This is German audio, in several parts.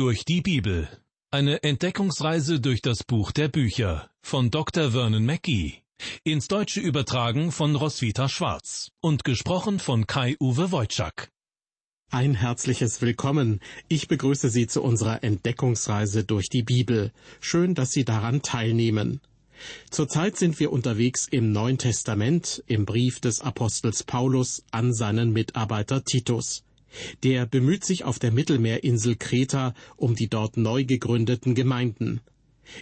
Durch die Bibel. Eine Entdeckungsreise durch das Buch der Bücher von Dr. Vernon Mackey. Ins Deutsche übertragen von Roswitha Schwarz und gesprochen von Kai-Uwe Wojczak. Ein herzliches Willkommen. Ich begrüße Sie zu unserer Entdeckungsreise durch die Bibel. Schön, dass Sie daran teilnehmen. Zurzeit sind wir unterwegs im Neuen Testament, im Brief des Apostels Paulus an seinen Mitarbeiter Titus. Der bemüht sich auf der Mittelmeerinsel Kreta um die dort neu gegründeten Gemeinden.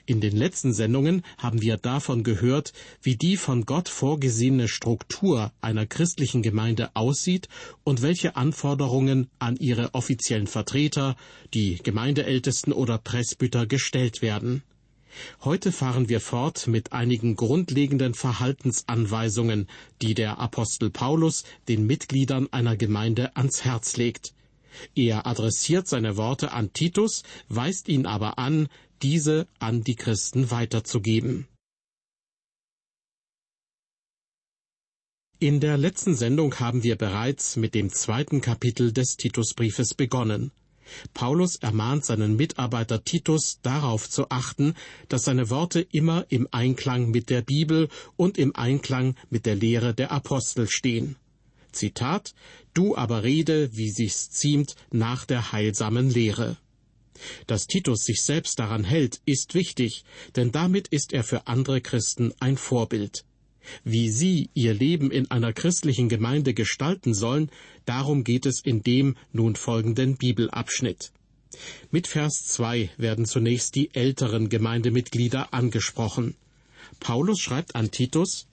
In den letzten Sendungen haben wir davon gehört, wie die von Gott vorgesehene Struktur einer christlichen Gemeinde aussieht und welche Anforderungen an ihre offiziellen Vertreter, die Gemeindeältesten oder Presbyter gestellt werden. Heute fahren wir fort mit einigen grundlegenden Verhaltensanweisungen, die der Apostel Paulus den Mitgliedern einer Gemeinde ans Herz legt. Er adressiert seine Worte an Titus, weist ihn aber an, diese an die Christen weiterzugeben. In der letzten Sendung haben wir bereits mit dem zweiten Kapitel des Titusbriefes begonnen. Paulus ermahnt seinen Mitarbeiter Titus darauf zu achten, dass seine Worte immer im Einklang mit der Bibel und im Einklang mit der Lehre der Apostel stehen. Zitat Du aber rede, wie sich's ziemt, nach der heilsamen Lehre. Dass Titus sich selbst daran hält, ist wichtig, denn damit ist er für andere Christen ein Vorbild. Wie sie ihr Leben in einer christlichen Gemeinde gestalten sollen, darum geht es in dem nun folgenden Bibelabschnitt. Mit Vers 2 werden zunächst die älteren Gemeindemitglieder angesprochen. Paulus schreibt an Titus,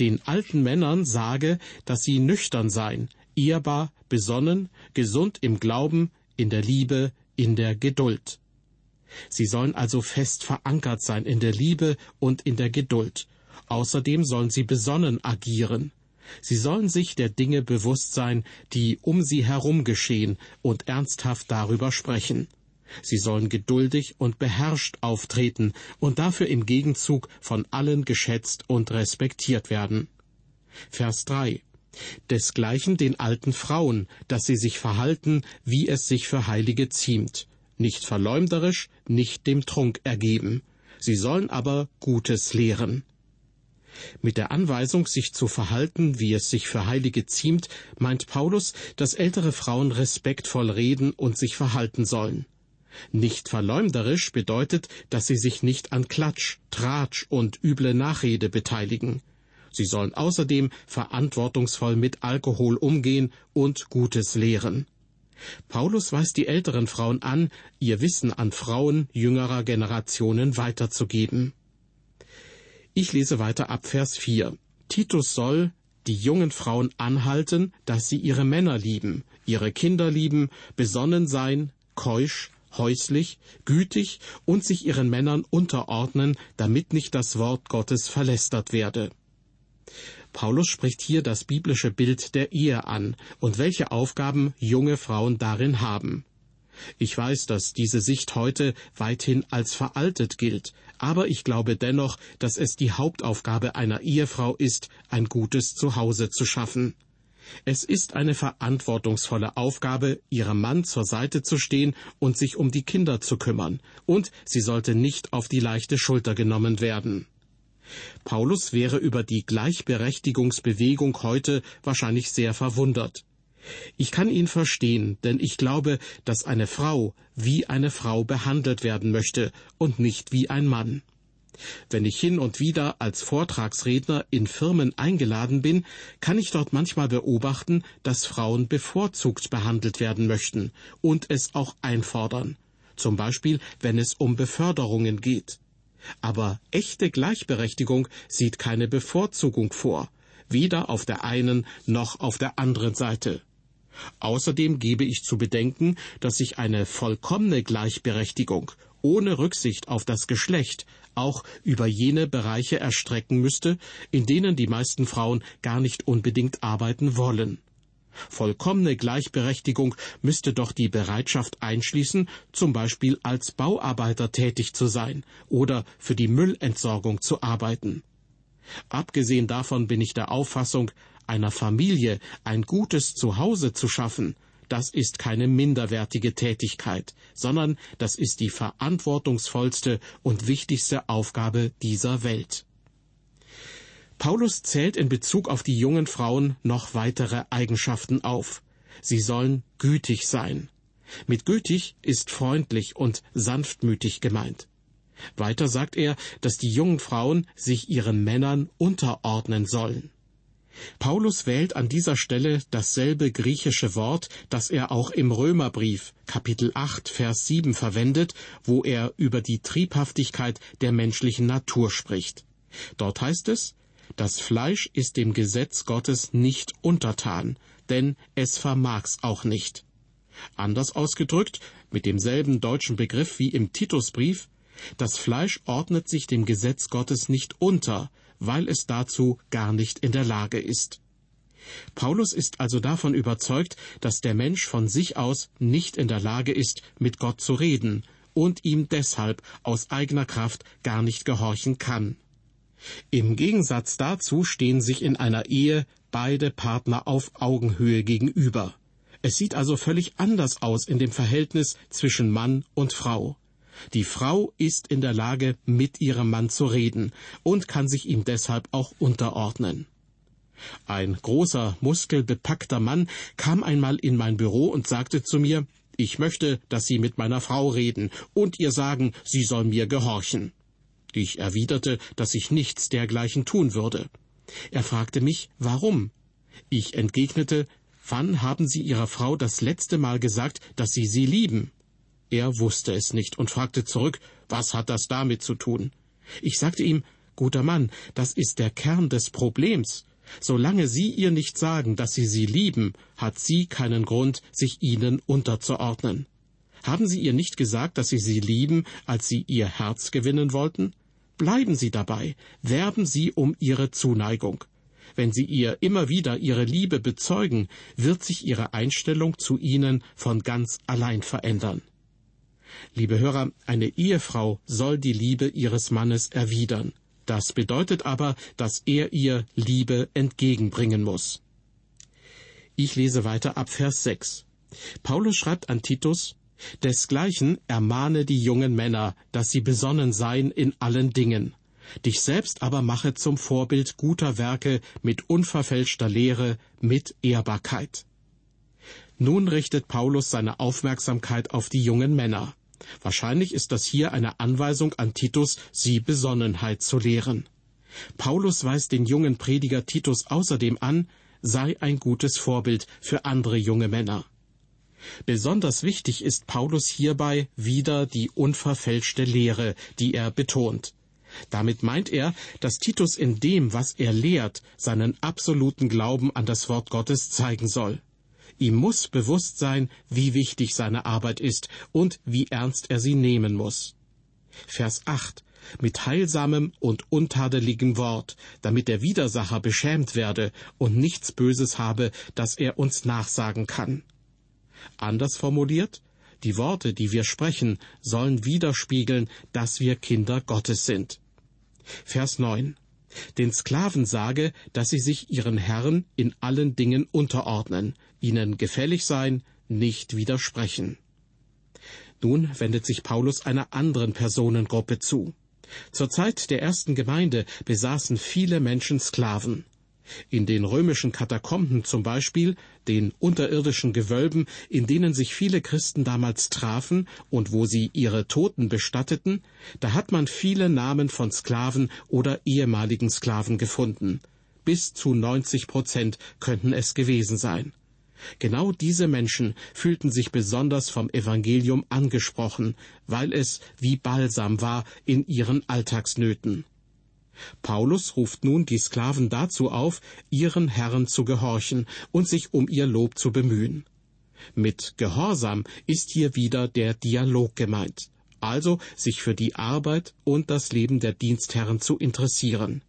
den alten Männern sage, dass sie nüchtern seien, ehrbar, besonnen, gesund im Glauben, in der Liebe, in der Geduld. Sie sollen also fest verankert sein in der Liebe und in der Geduld. Außerdem sollen sie besonnen agieren. Sie sollen sich der Dinge bewusst sein, die um sie herum geschehen, und ernsthaft darüber sprechen. Sie sollen geduldig und beherrscht auftreten und dafür im Gegenzug von allen geschätzt und respektiert werden. Vers 3 Desgleichen den alten Frauen, dass sie sich verhalten, wie es sich für Heilige ziemt, nicht verleumderisch, nicht dem Trunk ergeben. Sie sollen aber Gutes lehren. Mit der Anweisung, sich zu verhalten, wie es sich für Heilige ziemt, meint Paulus, dass ältere Frauen respektvoll reden und sich verhalten sollen. Nicht verleumderisch bedeutet, dass sie sich nicht an Klatsch, Tratsch und üble Nachrede beteiligen. Sie sollen außerdem verantwortungsvoll mit Alkohol umgehen und Gutes lehren. Paulus weist die älteren Frauen an, ihr Wissen an Frauen jüngerer Generationen weiterzugeben. Ich lese weiter ab Vers 4. Titus soll die jungen Frauen anhalten, dass sie ihre Männer lieben, ihre Kinder lieben, besonnen sein, keusch, häuslich, gütig und sich ihren Männern unterordnen, damit nicht das Wort Gottes verlästert werde. Paulus spricht hier das biblische Bild der Ehe an und welche Aufgaben junge Frauen darin haben. Ich weiß, dass diese Sicht heute weithin als veraltet gilt, aber ich glaube dennoch, dass es die Hauptaufgabe einer Ehefrau ist, ein gutes Zuhause zu schaffen. Es ist eine verantwortungsvolle Aufgabe, ihrem Mann zur Seite zu stehen und sich um die Kinder zu kümmern, und sie sollte nicht auf die leichte Schulter genommen werden. Paulus wäre über die Gleichberechtigungsbewegung heute wahrscheinlich sehr verwundert. Ich kann ihn verstehen, denn ich glaube, dass eine Frau wie eine Frau behandelt werden möchte und nicht wie ein Mann. Wenn ich hin und wieder als Vortragsredner in Firmen eingeladen bin, kann ich dort manchmal beobachten, dass Frauen bevorzugt behandelt werden möchten und es auch einfordern, zum Beispiel wenn es um Beförderungen geht. Aber echte Gleichberechtigung sieht keine Bevorzugung vor, weder auf der einen noch auf der anderen Seite. Außerdem gebe ich zu bedenken, dass sich eine vollkommene Gleichberechtigung ohne Rücksicht auf das Geschlecht auch über jene Bereiche erstrecken müsste, in denen die meisten Frauen gar nicht unbedingt arbeiten wollen. Vollkommene Gleichberechtigung müsste doch die Bereitschaft einschließen, zum Beispiel als Bauarbeiter tätig zu sein oder für die Müllentsorgung zu arbeiten. Abgesehen davon bin ich der Auffassung, einer Familie ein gutes Zuhause zu schaffen, das ist keine minderwertige Tätigkeit, sondern das ist die verantwortungsvollste und wichtigste Aufgabe dieser Welt. Paulus zählt in Bezug auf die jungen Frauen noch weitere Eigenschaften auf. Sie sollen gütig sein. Mit gütig ist freundlich und sanftmütig gemeint. Weiter sagt er, dass die jungen Frauen sich ihren Männern unterordnen sollen. Paulus wählt an dieser Stelle dasselbe griechische Wort, das er auch im Römerbrief Kapitel 8 Vers 7 verwendet, wo er über die Triebhaftigkeit der menschlichen Natur spricht. Dort heißt es, das Fleisch ist dem Gesetz Gottes nicht untertan, denn es vermag's auch nicht. Anders ausgedrückt, mit demselben deutschen Begriff wie im Titusbrief, das Fleisch ordnet sich dem Gesetz Gottes nicht unter, weil es dazu gar nicht in der Lage ist. Paulus ist also davon überzeugt, dass der Mensch von sich aus nicht in der Lage ist, mit Gott zu reden und ihm deshalb aus eigener Kraft gar nicht gehorchen kann. Im Gegensatz dazu stehen sich in einer Ehe beide Partner auf Augenhöhe gegenüber. Es sieht also völlig anders aus in dem Verhältnis zwischen Mann und Frau. Die Frau ist in der Lage, mit ihrem Mann zu reden und kann sich ihm deshalb auch unterordnen. Ein großer, muskelbepackter Mann kam einmal in mein Büro und sagte zu mir, ich möchte, dass Sie mit meiner Frau reden und ihr sagen, sie soll mir gehorchen. Ich erwiderte, dass ich nichts dergleichen tun würde. Er fragte mich, warum? Ich entgegnete, wann haben Sie Ihrer Frau das letzte Mal gesagt, dass Sie sie lieben? Er wusste es nicht und fragte zurück, was hat das damit zu tun? Ich sagte ihm, guter Mann, das ist der Kern des Problems. Solange Sie ihr nicht sagen, dass Sie sie lieben, hat sie keinen Grund, sich Ihnen unterzuordnen. Haben Sie ihr nicht gesagt, dass Sie sie lieben, als Sie ihr Herz gewinnen wollten? Bleiben Sie dabei, werben Sie um Ihre Zuneigung. Wenn Sie ihr immer wieder Ihre Liebe bezeugen, wird sich Ihre Einstellung zu Ihnen von ganz allein verändern. Liebe Hörer, eine Ehefrau soll die Liebe ihres Mannes erwidern. Das bedeutet aber, dass er ihr Liebe entgegenbringen muss. Ich lese weiter ab Vers 6. Paulus schreibt an Titus, Desgleichen ermahne die jungen Männer, dass sie besonnen seien in allen Dingen. Dich selbst aber mache zum Vorbild guter Werke mit unverfälschter Lehre, mit Ehrbarkeit. Nun richtet Paulus seine Aufmerksamkeit auf die jungen Männer. Wahrscheinlich ist das hier eine Anweisung an Titus, sie Besonnenheit zu lehren. Paulus weist den jungen Prediger Titus außerdem an, sei ein gutes Vorbild für andere junge Männer. Besonders wichtig ist Paulus hierbei wieder die unverfälschte Lehre, die er betont. Damit meint er, dass Titus in dem, was er lehrt, seinen absoluten Glauben an das Wort Gottes zeigen soll. Ihm muss bewusst sein, wie wichtig seine Arbeit ist und wie ernst er sie nehmen muss. Vers 8 mit heilsamem und untadeligem Wort, damit der Widersacher beschämt werde und nichts Böses habe, das er uns nachsagen kann. Anders formuliert, die Worte, die wir sprechen, sollen widerspiegeln, dass wir Kinder Gottes sind. Vers 9. Den Sklaven sage, dass sie sich ihren Herren in allen Dingen unterordnen, ihnen gefällig sein, nicht widersprechen. Nun wendet sich Paulus einer anderen Personengruppe zu. Zur Zeit der ersten Gemeinde besaßen viele Menschen Sklaven. In den römischen Katakomben zum Beispiel, den unterirdischen Gewölben, in denen sich viele Christen damals trafen und wo sie ihre Toten bestatteten, da hat man viele Namen von Sklaven oder ehemaligen Sklaven gefunden. Bis zu 90 Prozent könnten es gewesen sein. Genau diese Menschen fühlten sich besonders vom Evangelium angesprochen, weil es wie Balsam war in ihren Alltagsnöten. Paulus ruft nun die Sklaven dazu auf, ihren Herren zu gehorchen und sich um ihr Lob zu bemühen. Mit Gehorsam ist hier wieder der Dialog gemeint, also sich für die Arbeit und das Leben der Dienstherren zu interessieren.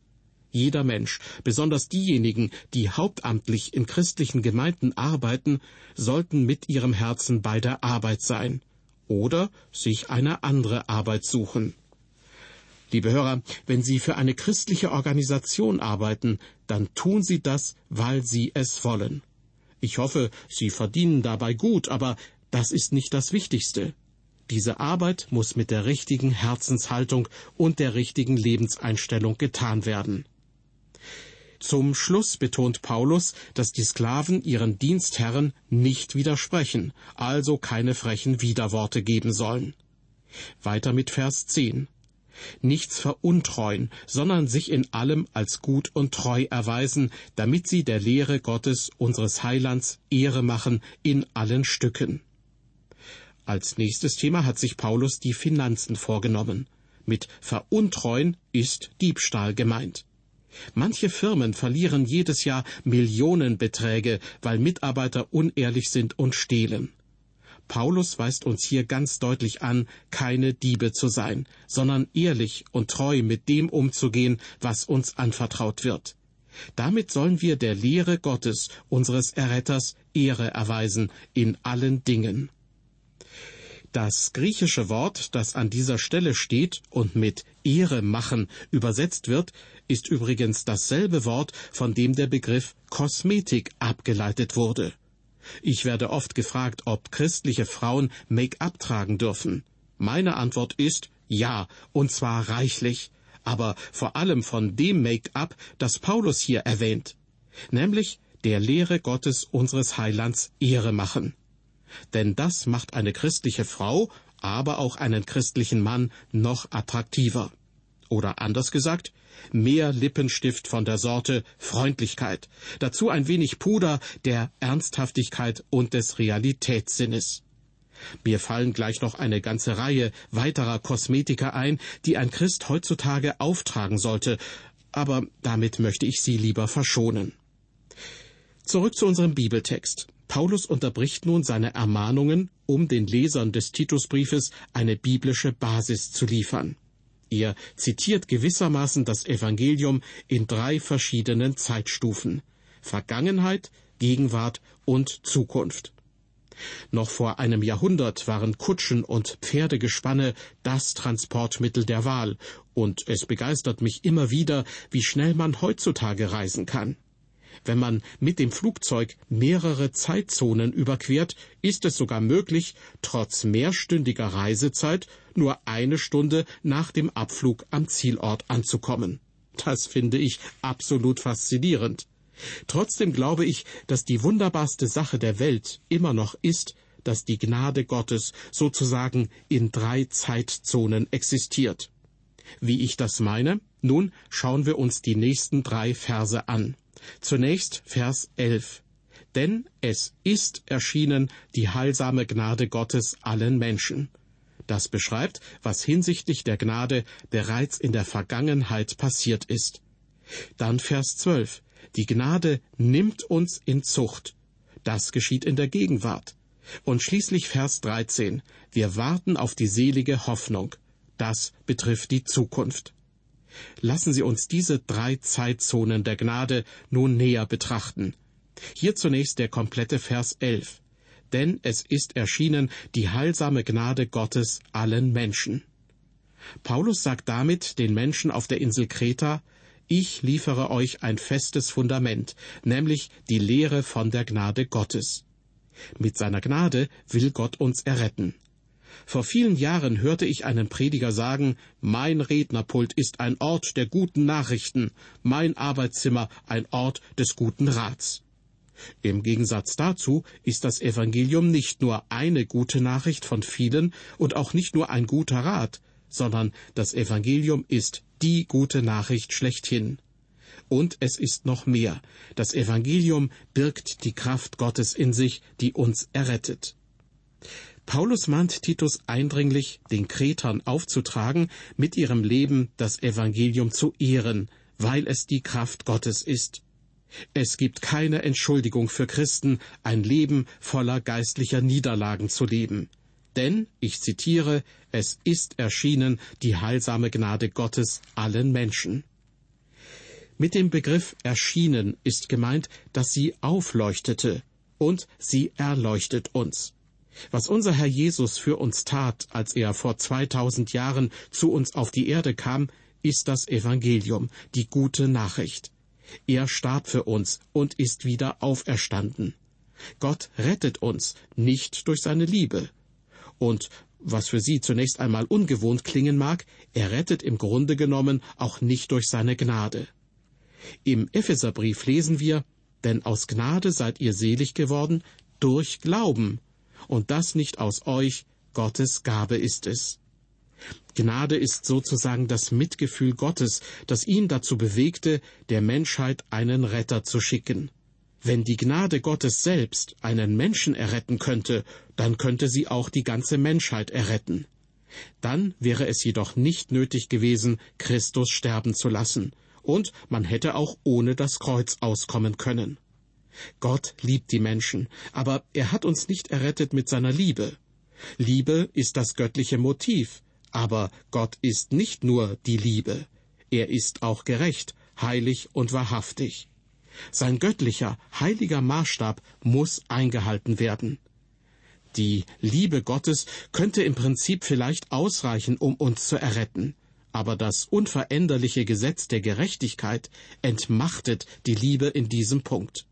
Jeder Mensch, besonders diejenigen, die hauptamtlich in christlichen Gemeinden arbeiten, sollten mit ihrem Herzen bei der Arbeit sein oder sich eine andere Arbeit suchen. Liebe Hörer, wenn Sie für eine christliche Organisation arbeiten, dann tun Sie das, weil Sie es wollen. Ich hoffe, Sie verdienen dabei gut, aber das ist nicht das Wichtigste. Diese Arbeit muss mit der richtigen Herzenshaltung und der richtigen Lebenseinstellung getan werden. Zum Schluss betont Paulus, dass die Sklaven ihren Dienstherren nicht widersprechen, also keine frechen Widerworte geben sollen. Weiter mit Vers 10. Nichts veruntreuen, sondern sich in allem als gut und treu erweisen, damit sie der Lehre Gottes, unseres Heilands, Ehre machen in allen Stücken. Als nächstes Thema hat sich Paulus die Finanzen vorgenommen. Mit veruntreuen ist Diebstahl gemeint. Manche Firmen verlieren jedes Jahr Millionenbeträge, weil Mitarbeiter unehrlich sind und stehlen. Paulus weist uns hier ganz deutlich an, keine Diebe zu sein, sondern ehrlich und treu mit dem umzugehen, was uns anvertraut wird. Damit sollen wir der Lehre Gottes, unseres Erretters, Ehre erweisen in allen Dingen. Das griechische Wort, das an dieser Stelle steht und mit Ehre machen übersetzt wird, ist übrigens dasselbe Wort, von dem der Begriff Kosmetik abgeleitet wurde. Ich werde oft gefragt, ob christliche Frauen Make-up tragen dürfen. Meine Antwort ist ja, und zwar reichlich, aber vor allem von dem Make-up, das Paulus hier erwähnt, nämlich der Lehre Gottes unseres Heilands Ehre machen. Denn das macht eine christliche Frau, aber auch einen christlichen Mann noch attraktiver. Oder anders gesagt, mehr Lippenstift von der Sorte Freundlichkeit, dazu ein wenig Puder der Ernsthaftigkeit und des Realitätssinnes. Mir fallen gleich noch eine ganze Reihe weiterer Kosmetika ein, die ein Christ heutzutage auftragen sollte, aber damit möchte ich Sie lieber verschonen. Zurück zu unserem Bibeltext. Paulus unterbricht nun seine Ermahnungen, um den Lesern des Titusbriefes eine biblische Basis zu liefern. Er zitiert gewissermaßen das Evangelium in drei verschiedenen Zeitstufen Vergangenheit, Gegenwart und Zukunft. Noch vor einem Jahrhundert waren Kutschen und Pferdegespanne das Transportmittel der Wahl, und es begeistert mich immer wieder, wie schnell man heutzutage reisen kann. Wenn man mit dem Flugzeug mehrere Zeitzonen überquert, ist es sogar möglich, trotz mehrstündiger Reisezeit nur eine Stunde nach dem Abflug am Zielort anzukommen. Das finde ich absolut faszinierend. Trotzdem glaube ich, dass die wunderbarste Sache der Welt immer noch ist, dass die Gnade Gottes sozusagen in drei Zeitzonen existiert. Wie ich das meine? Nun schauen wir uns die nächsten drei Verse an. Zunächst Vers 11. Denn es ist erschienen die heilsame Gnade Gottes allen Menschen. Das beschreibt, was hinsichtlich der Gnade bereits in der Vergangenheit passiert ist. Dann Vers 12. Die Gnade nimmt uns in Zucht. Das geschieht in der Gegenwart. Und schließlich Vers 13. Wir warten auf die selige Hoffnung. Das betrifft die Zukunft. Lassen Sie uns diese drei Zeitzonen der Gnade nun näher betrachten. Hier zunächst der komplette Vers 11. Denn es ist erschienen die heilsame Gnade Gottes allen Menschen. Paulus sagt damit den Menschen auf der Insel Kreta, ich liefere euch ein festes Fundament, nämlich die Lehre von der Gnade Gottes. Mit seiner Gnade will Gott uns erretten. Vor vielen Jahren hörte ich einen Prediger sagen, mein Rednerpult ist ein Ort der guten Nachrichten, mein Arbeitszimmer ein Ort des guten Rats. Im Gegensatz dazu ist das Evangelium nicht nur eine gute Nachricht von vielen und auch nicht nur ein guter Rat, sondern das Evangelium ist die gute Nachricht schlechthin. Und es ist noch mehr. Das Evangelium birgt die Kraft Gottes in sich, die uns errettet. Paulus mahnt Titus eindringlich, den Kretern aufzutragen, mit ihrem Leben das Evangelium zu ehren, weil es die Kraft Gottes ist. Es gibt keine Entschuldigung für Christen, ein Leben voller geistlicher Niederlagen zu leben. Denn, ich zitiere, es ist erschienen die heilsame Gnade Gottes allen Menschen. Mit dem Begriff erschienen ist gemeint, dass sie aufleuchtete und sie erleuchtet uns. Was unser Herr Jesus für uns tat, als er vor 2000 Jahren zu uns auf die Erde kam, ist das Evangelium, die gute Nachricht. Er starb für uns und ist wieder auferstanden. Gott rettet uns nicht durch seine Liebe. Und was für Sie zunächst einmal ungewohnt klingen mag, er rettet im Grunde genommen auch nicht durch seine Gnade. Im Epheserbrief lesen wir, denn aus Gnade seid ihr selig geworden durch Glauben, und das nicht aus euch, Gottes Gabe ist es. Gnade ist sozusagen das Mitgefühl Gottes, das ihn dazu bewegte, der Menschheit einen Retter zu schicken. Wenn die Gnade Gottes selbst einen Menschen erretten könnte, dann könnte sie auch die ganze Menschheit erretten. Dann wäre es jedoch nicht nötig gewesen, Christus sterben zu lassen, und man hätte auch ohne das Kreuz auskommen können. Gott liebt die Menschen, aber er hat uns nicht errettet mit seiner Liebe. Liebe ist das göttliche Motiv, aber Gott ist nicht nur die Liebe, er ist auch gerecht, heilig und wahrhaftig. Sein göttlicher, heiliger Maßstab muss eingehalten werden. Die Liebe Gottes könnte im Prinzip vielleicht ausreichen, um uns zu erretten, aber das unveränderliche Gesetz der Gerechtigkeit entmachtet die Liebe in diesem Punkt.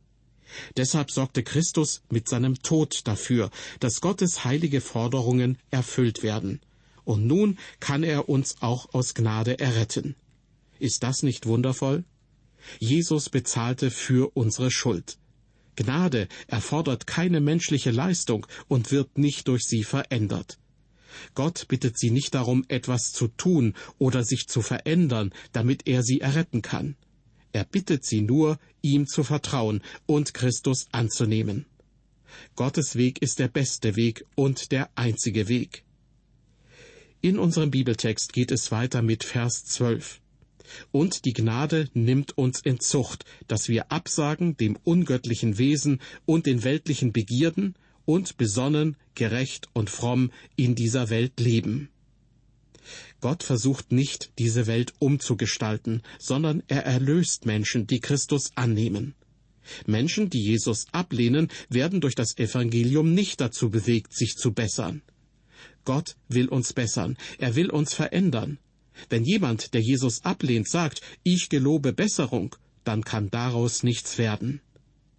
Deshalb sorgte Christus mit seinem Tod dafür, dass Gottes heilige Forderungen erfüllt werden. Und nun kann er uns auch aus Gnade erretten. Ist das nicht wundervoll? Jesus bezahlte für unsere Schuld. Gnade erfordert keine menschliche Leistung und wird nicht durch sie verändert. Gott bittet sie nicht darum, etwas zu tun oder sich zu verändern, damit er sie erretten kann. Er bittet sie nur, ihm zu vertrauen und Christus anzunehmen. Gottes Weg ist der beste Weg und der einzige Weg. In unserem Bibeltext geht es weiter mit Vers 12 und die Gnade nimmt uns in Zucht, dass wir absagen dem ungöttlichen Wesen und den weltlichen Begierden und besonnen, gerecht und fromm in dieser Welt leben. Gott versucht nicht, diese Welt umzugestalten, sondern er erlöst Menschen, die Christus annehmen. Menschen, die Jesus ablehnen, werden durch das Evangelium nicht dazu bewegt, sich zu bessern. Gott will uns bessern, er will uns verändern. Wenn jemand, der Jesus ablehnt, sagt, ich gelobe Besserung, dann kann daraus nichts werden.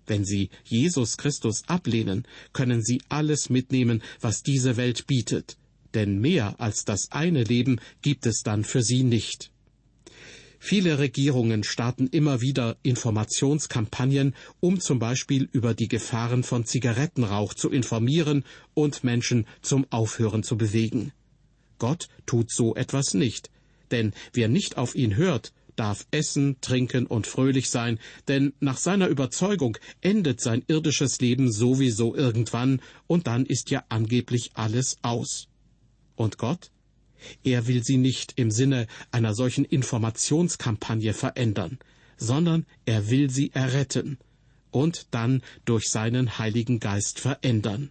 Wenn Sie Jesus Christus ablehnen, können Sie alles mitnehmen, was diese Welt bietet, denn mehr als das eine Leben gibt es dann für Sie nicht. Viele Regierungen starten immer wieder Informationskampagnen, um zum Beispiel über die Gefahren von Zigarettenrauch zu informieren und Menschen zum Aufhören zu bewegen. Gott tut so etwas nicht denn wer nicht auf ihn hört, darf essen, trinken und fröhlich sein, denn nach seiner Überzeugung endet sein irdisches Leben sowieso irgendwann, und dann ist ja angeblich alles aus. Und Gott? Er will sie nicht im Sinne einer solchen Informationskampagne verändern, sondern er will sie erretten und dann durch seinen Heiligen Geist verändern.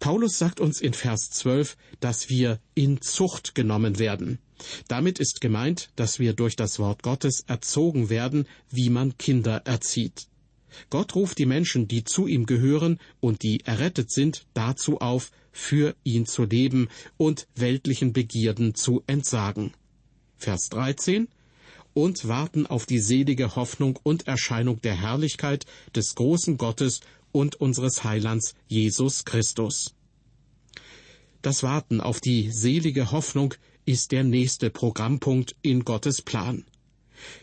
Paulus sagt uns in Vers 12, dass wir in Zucht genommen werden. Damit ist gemeint, dass wir durch das Wort Gottes erzogen werden, wie man Kinder erzieht. Gott ruft die Menschen, die zu ihm gehören und die errettet sind, dazu auf, für ihn zu leben und weltlichen Begierden zu entsagen. Vers 13 und warten auf die selige Hoffnung und Erscheinung der Herrlichkeit des großen Gottes und unseres Heilands Jesus Christus. Das Warten auf die selige Hoffnung ist der nächste Programmpunkt in Gottes Plan.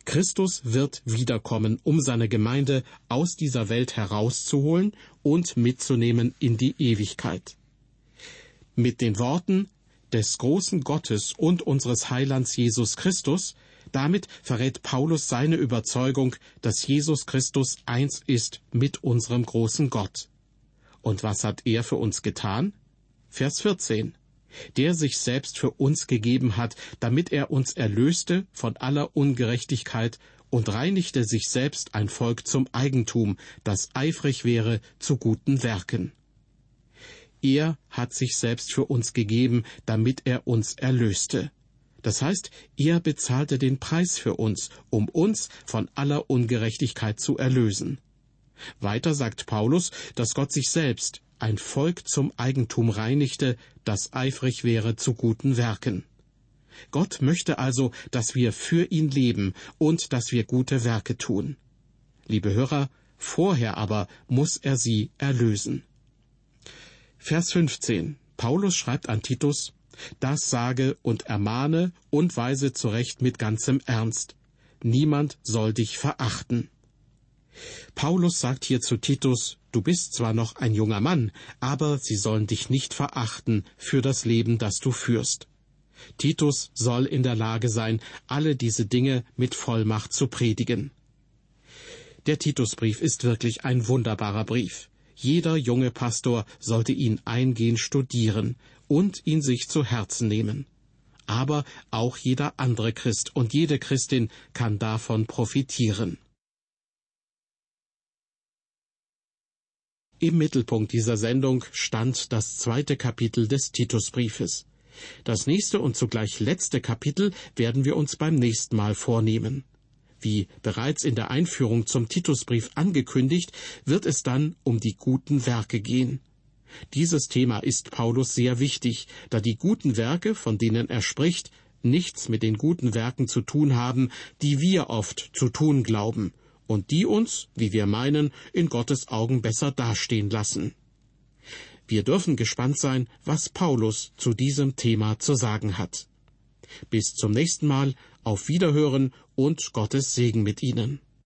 Christus wird wiederkommen, um seine Gemeinde aus dieser Welt herauszuholen und mitzunehmen in die Ewigkeit. Mit den Worten des großen Gottes und unseres Heilands Jesus Christus damit verrät Paulus seine Überzeugung, dass Jesus Christus eins ist mit unserem großen Gott. Und was hat er für uns getan? Vers 14. Der sich selbst für uns gegeben hat, damit er uns erlöste von aller Ungerechtigkeit und reinigte sich selbst ein Volk zum Eigentum, das eifrig wäre zu guten Werken. Er hat sich selbst für uns gegeben, damit er uns erlöste. Das heißt, er bezahlte den Preis für uns, um uns von aller Ungerechtigkeit zu erlösen. Weiter sagt Paulus, dass Gott sich selbst ein Volk zum Eigentum reinigte, das eifrig wäre zu guten Werken. Gott möchte also, dass wir für ihn leben und dass wir gute Werke tun. Liebe Hörer, vorher aber muss er sie erlösen. Vers 15. Paulus schreibt an Titus, das sage und ermahne und weise zurecht mit ganzem Ernst. Niemand soll dich verachten. Paulus sagt hier zu Titus, du bist zwar noch ein junger Mann, aber sie sollen dich nicht verachten für das Leben, das du führst. Titus soll in der Lage sein, alle diese Dinge mit Vollmacht zu predigen. Der Titusbrief ist wirklich ein wunderbarer Brief. Jeder junge Pastor sollte ihn eingehend studieren und ihn sich zu Herzen nehmen. Aber auch jeder andere Christ und jede Christin kann davon profitieren. Im Mittelpunkt dieser Sendung stand das zweite Kapitel des Titusbriefes. Das nächste und zugleich letzte Kapitel werden wir uns beim nächsten Mal vornehmen. Wie bereits in der Einführung zum Titusbrief angekündigt, wird es dann um die guten Werke gehen. Dieses Thema ist Paulus sehr wichtig, da die guten Werke, von denen er spricht, nichts mit den guten Werken zu tun haben, die wir oft zu tun glauben und die uns, wie wir meinen, in Gottes Augen besser dastehen lassen. Wir dürfen gespannt sein, was Paulus zu diesem Thema zu sagen hat. Bis zum nächsten Mal, auf Wiederhören und Gottes Segen mit Ihnen.